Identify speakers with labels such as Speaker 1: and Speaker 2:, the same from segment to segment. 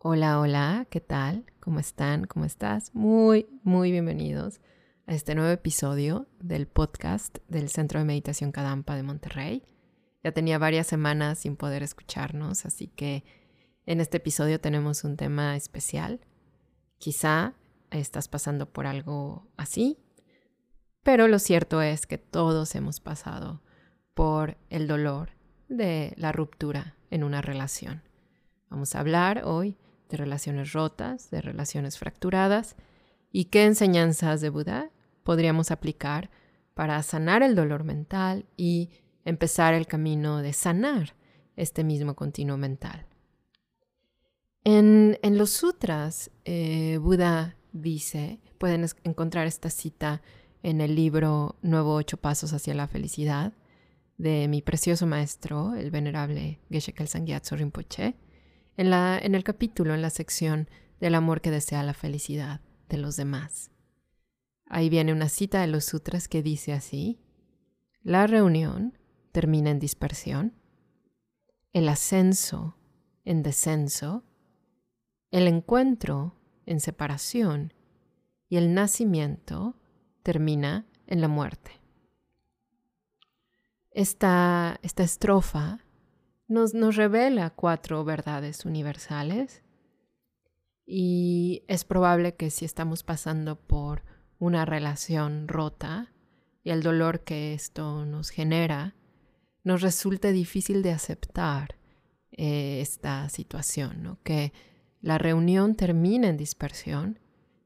Speaker 1: Hola, hola, ¿qué tal? ¿Cómo están? ¿Cómo estás? Muy, muy bienvenidos a este nuevo episodio del podcast del Centro de Meditación Kadampa de Monterrey. Ya tenía varias semanas sin poder escucharnos, así que en este episodio tenemos un tema especial. Quizá estás pasando por algo así, pero lo cierto es que todos hemos pasado por el dolor de la ruptura en una relación. Vamos a hablar hoy de relaciones rotas, de relaciones fracturadas y qué enseñanzas de Buda podríamos aplicar para sanar el dolor mental y empezar el camino de sanar este mismo continuo mental. En, los sutras, eh, Buda dice, pueden encontrar esta cita en el libro Nuevo Ocho Pasos hacia la Felicidad de mi precioso maestro, el venerable Geshe Kelsang Rinpoche, en, la, en el capítulo, en la sección del amor que desea la felicidad de los demás. Ahí viene una cita de los sutras que dice así, la reunión termina en dispersión, el ascenso en descenso, el encuentro en separación y el nacimiento termina en la muerte. Esta, esta estrofa nos, revela cuatro verdades universales y es probable que si estamos pasando por una relación rota y el dolor que esto nos genera, nos resulte difícil de aceptar eh, esta situación, que la reunión termina en dispersión,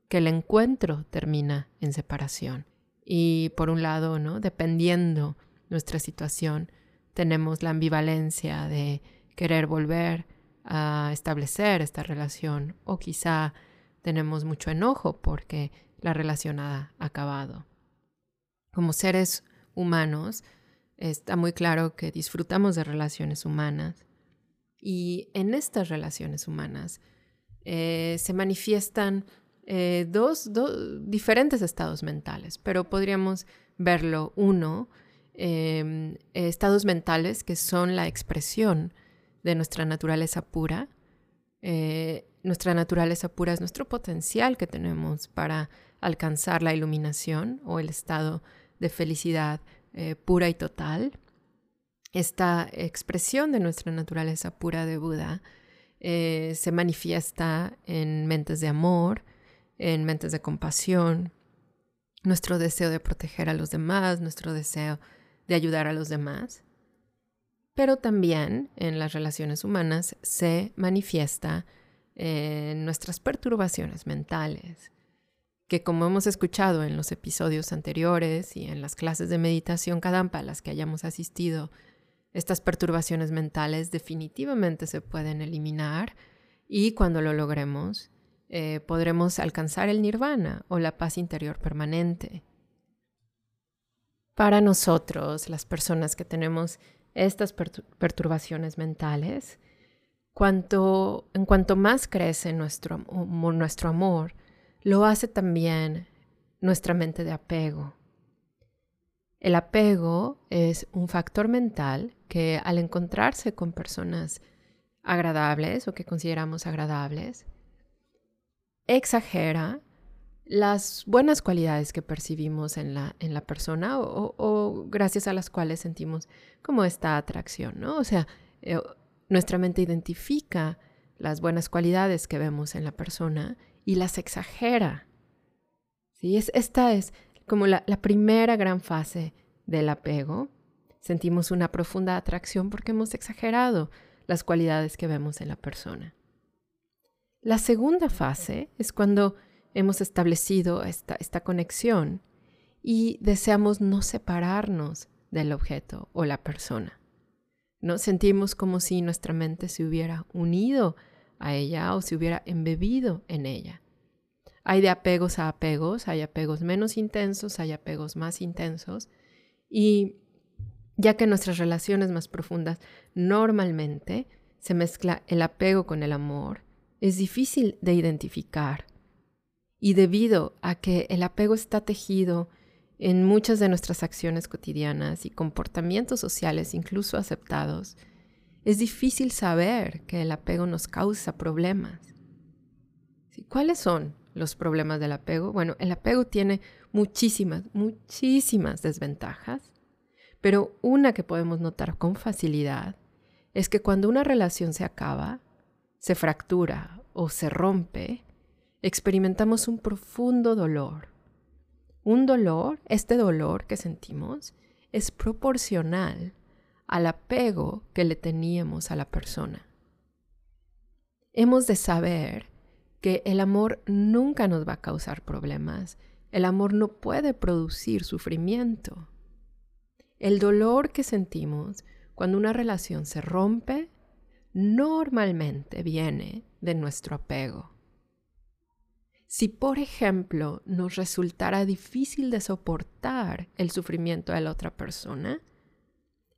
Speaker 1: que el encuentro termina en separación. Y por un lado, ¿no? dependiendo nuestra situación, tenemos la ambivalencia de querer volver a establecer esta relación o quizá tenemos mucho enojo porque la relación ha acabado. Como seres humanos, está muy claro que disfrutamos de relaciones humanas y en estas relaciones humanas eh, se manifiestan eh, dos diferentes estados mentales, pero podríamos verlo uno Em, estados mentales que son la expresión de nuestra naturaleza pura. Eh, nuestra naturaleza pura es nuestro potencial que tenemos para alcanzar la iluminación o el estado de felicidad eh, pura y total. Esta expresión de nuestra naturaleza pura de Buda eh, se manifiesta en mentes de amor, en mentes de compasión, nuestro deseo de proteger a los demás, nuestro deseo de ayudar a los demás, pero también en las relaciones humanas se manifiesta en nuestras perturbaciones mentales, que como hemos escuchado en los episodios anteriores y en las clases de meditación Kadampa a las que hayamos asistido, estas perturbaciones mentales definitivamente se pueden eliminar y cuando lo logremos eh, podremos alcanzar el nirvana o la paz interior permanente. Para nosotros, las personas que tenemos estas perturbaciones mentales, cuanto, en cuanto más crece nuestro, nuestro amor, lo hace también nuestra mente de apego. El apego es un factor mental que al encontrarse con personas agradables o que consideramos agradables, exagera las buenas cualidades que percibimos en la, en la persona o, gracias a las cuales sentimos como esta atracción, ¿no? O sea, eh, nuestra mente identifica las buenas cualidades que vemos en la persona y las exagera. ¿sí? Es, esta es como la, la primera gran fase del apego. Sentimos una profunda atracción porque hemos exagerado las cualidades que vemos en la persona. La segunda fase es cuando hemos establecido esta, conexión y deseamos no separarnos del objeto o la persona. ¿no? Sentimos como si nuestra mente se hubiera unido a ella o se hubiera embebido en ella. Hay de apegos a apegos, hay apegos menos intensos, hay apegos más intensos y ya que nuestras relaciones más profundas normalmente se mezcla el apego con el amor, es difícil de identificar y debido a que el apego está tejido en muchas de nuestras acciones cotidianas y comportamientos sociales incluso aceptados, es difícil saber que el apego nos causa problemas. ¿Cuáles son los problemas del apego? Bueno, el apego tiene muchísimas, muchísimas desventajas, pero una que podemos notar con facilidad es que cuando una relación se acaba, se fractura o se rompe, experimentamos un profundo dolor. Un dolor, este dolor que sentimos, es proporcional al apego que le teníamos a la persona. Hemos de saber que el amor nunca nos va a causar problemas. El amor no puede producir sufrimiento. El dolor que sentimos cuando una relación se rompe normalmente viene de nuestro apego. Si, por ejemplo, nos resultara difícil de soportar el sufrimiento de la otra persona,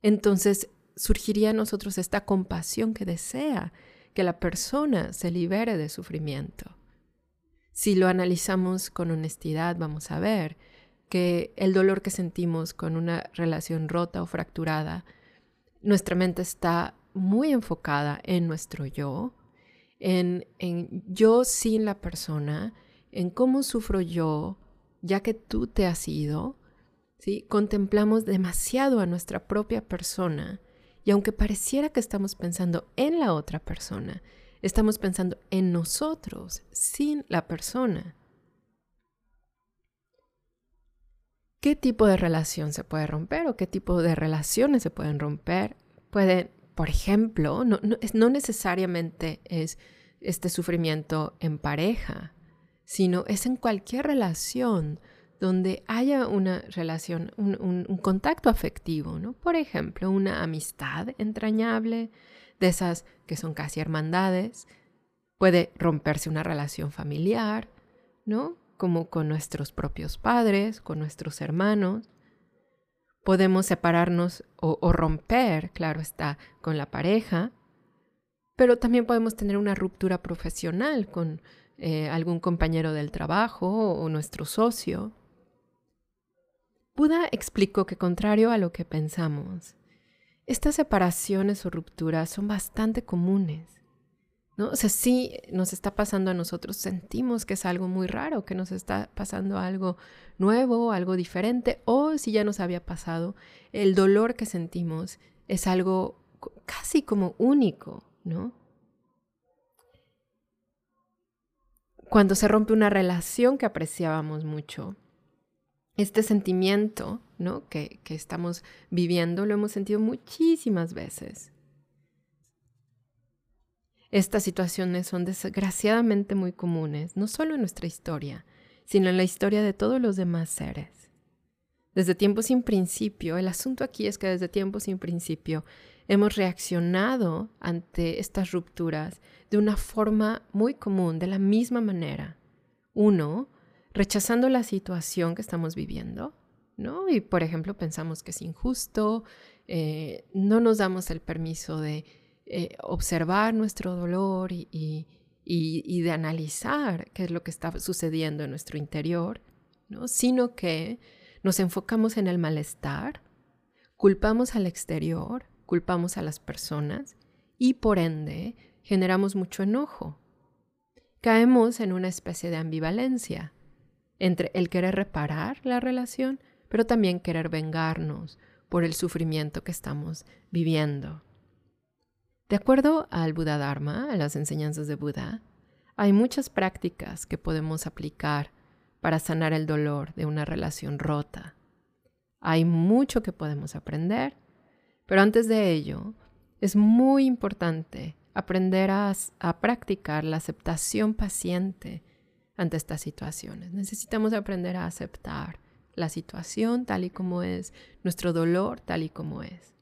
Speaker 1: entonces surgiría en nosotros esta compasión que desea que la persona se libere de sufrimiento. Si lo analizamos con honestidad, vamos a ver que el dolor que sentimos con una relación rota o fracturada, nuestra mente está muy enfocada en nuestro yo, en, en yo sin la persona, en cómo sufro yo, ya que tú te has ido, ¿sí? contemplamos demasiado a nuestra propia persona y aunque pareciera que estamos pensando en la otra persona, estamos pensando en nosotros, sin la persona. ¿Qué tipo de relación se puede romper o qué tipo de relaciones se pueden romper? Pueden, por ejemplo, no, no necesariamente es este sufrimiento en pareja, sino es en cualquier relación donde haya una relación, un, contacto afectivo, ¿no? Por ejemplo, una amistad entrañable, de esas que son casi hermandades. Puede romperse una relación familiar, ¿no? Como con nuestros propios padres, con nuestros hermanos. Podemos separarnos o romper, claro está, con la pareja, pero también podemos tener una ruptura profesional con eh, algún compañero del trabajo o nuestro socio. Buda explicó que contrario a lo que pensamos, estas separaciones o rupturas son bastante comunes. ¿no? O sea, sí nos está pasando a nosotros, sentimos que es algo muy raro, que nos está pasando algo nuevo, algo diferente, o si ya nos había pasado, el dolor que sentimos es algo casi como único, ¿no? Cuando se rompe una relación que apreciábamos mucho, este sentimiento ¿no? que, que estamos viviendo lo hemos sentido muchísimas veces. Estas situaciones son desgraciadamente muy comunes, no solo en nuestra historia, sino en la historia de todos los demás seres. Desde tiempo sin principio, el asunto aquí es que desde tiempo sin principio hemos reaccionado ante estas rupturas de una forma muy común, de la misma manera. Uno, rechazando la situación que estamos viviendo, ¿no? Y por ejemplo pensamos que es injusto, eh, no nos damos el permiso de eh, observar nuestro dolor y, de analizar qué es lo que está sucediendo en nuestro interior, ¿no? Sino que nos enfocamos en el malestar, culpamos al exterior, culpamos a las personas y por ende generamos mucho enojo. Caemos en una especie de ambivalencia entre el querer reparar la relación, pero también querer vengarnos por el sufrimiento que estamos viviendo. De acuerdo al Buda Dharma, a las enseñanzas de Buda, hay muchas prácticas que podemos aplicar para sanar el dolor de una relación rota. Hay mucho que podemos aprender, pero antes de ello, es muy importante aprender a, practicar la aceptación paciente ante estas situaciones. Necesitamos aprender a aceptar la situación tal y como es, nuestro dolor tal y como es.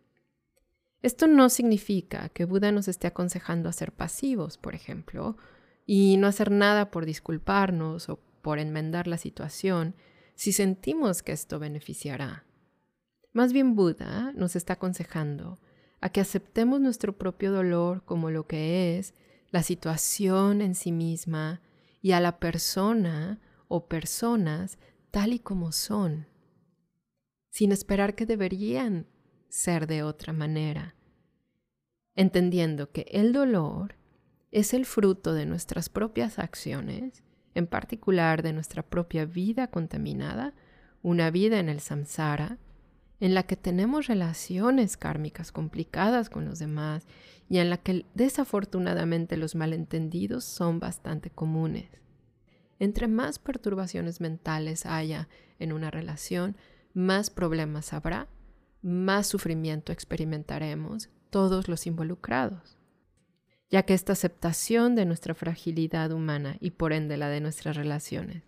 Speaker 1: Esto no significa que Buda nos esté aconsejando a ser pasivos, por ejemplo, y no hacer nada por disculparnos o por enmendar la situación si sentimos que esto beneficiará. Más bien Buda nos está aconsejando a que aceptemos nuestro propio dolor como lo que es, la situación en sí misma y a la persona o personas tal y como son, sin esperar que deberían ser de otra manera, entendiendo que el dolor es el fruto de nuestras propias acciones, en particular de nuestra propia vida contaminada, una vida en el samsara, en la que tenemos relaciones kármicas complicadas con los demás y en la que desafortunadamente los malentendidos son bastante comunes. Entre más perturbaciones mentales haya en una relación, más problemas habrá, más sufrimiento experimentaremos todos los involucrados ya que esta aceptación de nuestra fragilidad humana y por ende la de nuestras relaciones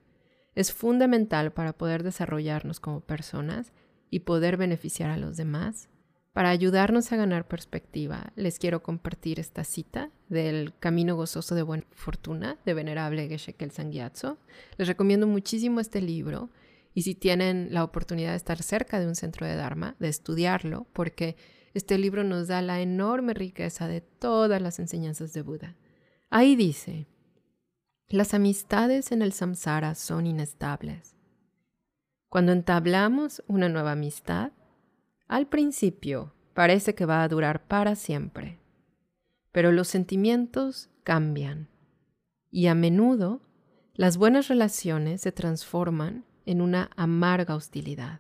Speaker 1: es fundamental para poder desarrollarnos como personas y poder beneficiar a los demás. Para ayudarnos a ganar perspectiva, les quiero compartir esta cita del Camino Gozoso de Buena Fortuna de Venerable Geshe Kelsang Les recomiendo muchísimo este libro y si tienen la oportunidad de estar cerca de un centro de Dharma, de estudiarlo, porque este libro nos da la enorme riqueza de todas las enseñanzas de Buda. Ahí dice, las amistades en el samsara son inestables. Cuando entablamos una nueva amistad, al principio parece que va a durar para siempre, pero los sentimientos cambian y a menudo las buenas relaciones se transforman en una amarga hostilidad.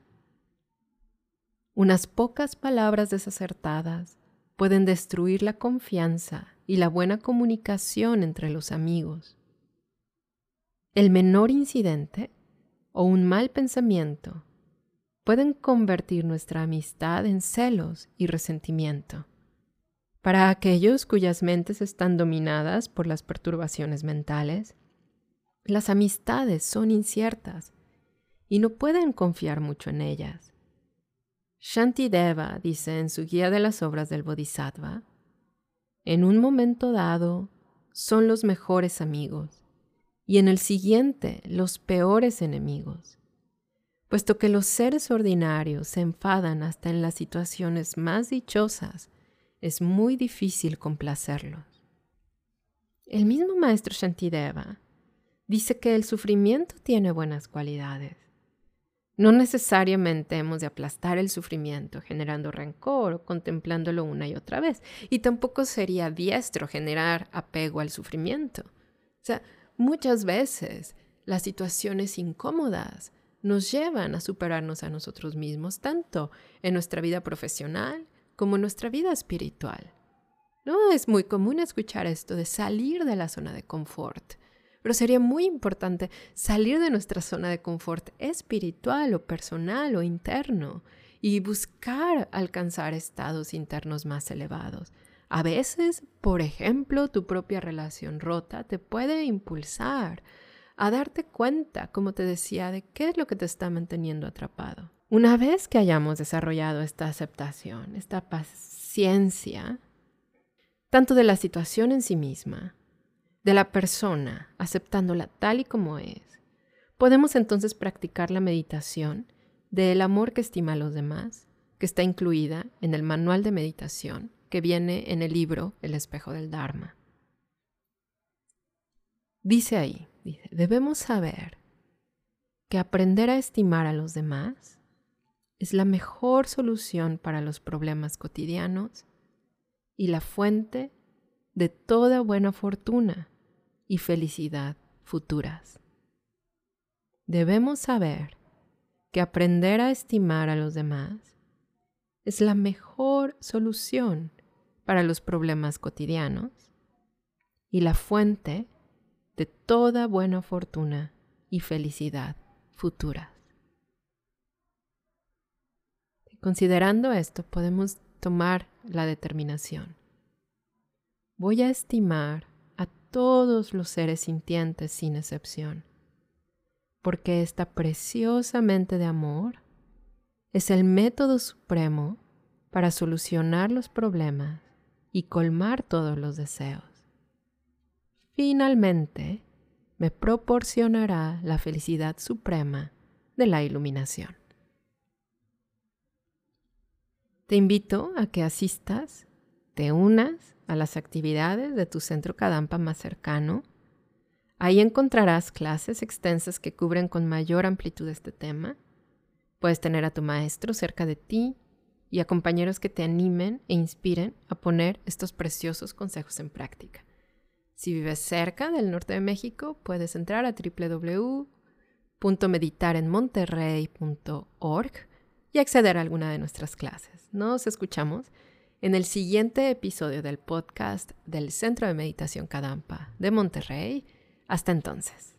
Speaker 1: Unas pocas palabras desacertadas pueden destruir la confianza y la buena comunicación entre los amigos. El menor incidente o un mal pensamiento pueden convertir nuestra amistad en celos y resentimiento. Para aquellos cuyas mentes están dominadas por las perturbaciones mentales, las amistades son inciertas y no pueden confiar mucho en ellas. Shantideva dice en su guía de las obras del Bodhisattva, en un momento dado son los mejores amigos y en el siguiente los peores enemigos, puesto que los seres ordinarios se enfadan hasta en las situaciones más dichosas, es muy difícil complacerlos. El mismo maestro Shantideva dice que el sufrimiento tiene buenas cualidades no necesariamente hemos de aplastar el sufrimiento generando rencor o contemplándolo una y otra vez. Y tampoco sería diestro generar apego al sufrimiento. O sea, muchas veces las situaciones incómodas nos llevan a superarnos a nosotros mismos, tanto en nuestra vida profesional como en nuestra vida espiritual. No es muy común escuchar esto de salir de la zona de confort pero sería muy importante salir de nuestra zona de confort espiritual o personal o interno y buscar alcanzar estados internos más elevados. A veces, por ejemplo, tu propia relación rota te puede impulsar a darte cuenta, como te decía, de qué es lo que te está manteniendo atrapado. Una vez que hayamos desarrollado esta aceptación, esta paciencia, tanto de la situación en sí misma de la persona, aceptándola tal y como es, podemos entonces practicar la meditación del amor que estima a los demás, que está incluida en el manual de meditación que viene en el libro El espejo del Dharma. Dice ahí, dice, debemos saber que aprender a estimar a los demás es la mejor solución para los problemas cotidianos y la fuente de toda buena fortuna y felicidad futuras. Debemos saber que aprender a estimar a los demás es la mejor solución para los problemas cotidianos y la fuente de toda buena fortuna y felicidad futuras. Considerando esto, podemos tomar la determinación. Voy a estimar todos los seres sintientes sin excepción, porque esta preciosa mente de amor es el método supremo para solucionar los problemas y colmar todos los deseos. Finalmente, me proporcionará la felicidad suprema de la iluminación. Te invito a que asistas, te unas a las actividades de tu centro Kadampa más cercano. Ahí encontrarás clases extensas que cubren con mayor amplitud este tema. Puedes tener a tu maestro cerca de ti y a compañeros que te animen e inspiren a poner estos preciosos consejos en práctica. Si vives cerca del norte de México, puedes entrar a www.meditarenmonterrey.org y acceder a alguna de nuestras clases. Nos escuchamos en el siguiente episodio del podcast del Centro de Meditación Kadampa de Monterrey. Hasta entonces.